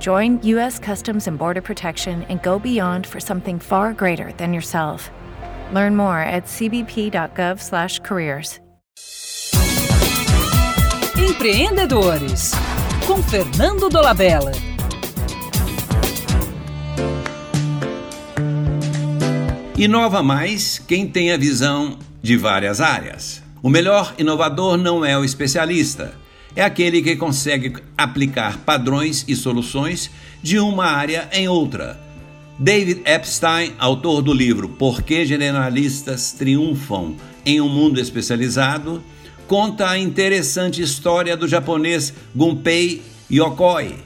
Join U.S. Customs and Border Protection and go beyond for something far greater than yourself. Learn more at cbp.gov/careers. Empreendedores, com Fernando Dolabella. Inova mais quem tem a visão de várias áreas. O melhor inovador não é o especialista, é aquele que consegue aplicar padrões e soluções de uma área em outra. David Epstein, autor do livro Por que Generalistas Triunfam em um Mundo Especializado, conta a interessante história do japonês Gunpei Yokoi,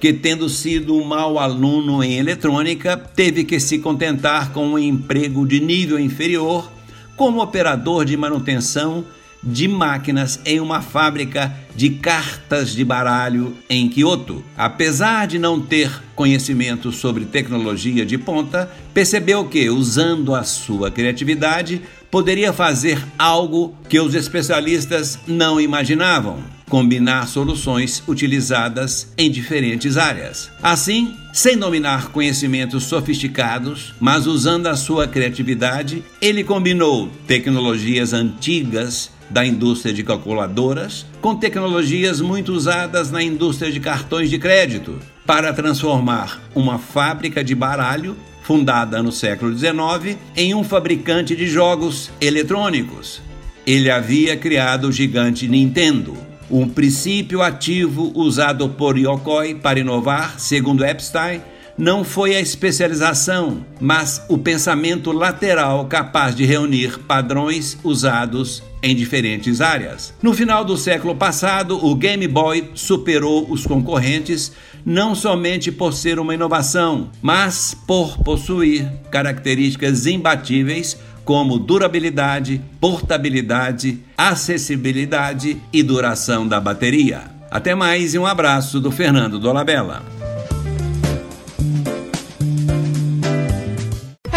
que, tendo sido um mau aluno em eletrônica, teve que se contentar com um emprego de nível inferior como operador de manutenção de máquinas em uma fábrica de cartas de baralho em Kyoto. Apesar de não ter conhecimento sobre tecnologia de ponta, percebeu que, usando a sua criatividade, poderia fazer algo que os especialistas não imaginavam: combinar soluções utilizadas em diferentes áreas. Assim, sem dominar conhecimentos sofisticados, mas usando a sua criatividade, ele combinou tecnologias antigas da indústria de calculadoras com tecnologias muito usadas na indústria de cartões de crédito para transformar uma fábrica de baralho fundada no século XIX em um fabricante de jogos eletrônicos. Ele havia criado o gigante Nintendo, um princípio ativo usado por Yokoi para inovar, segundo Epstein, não foi a especialização, mas o pensamento lateral capaz de reunir padrões usados em diferentes áreas. No final do século passado, o Game Boy superou os concorrentes não somente por ser uma inovação, mas por possuir características imbatíveis como durabilidade, portabilidade, acessibilidade e duração da bateria. Até mais e um abraço do Fernando Dolabella.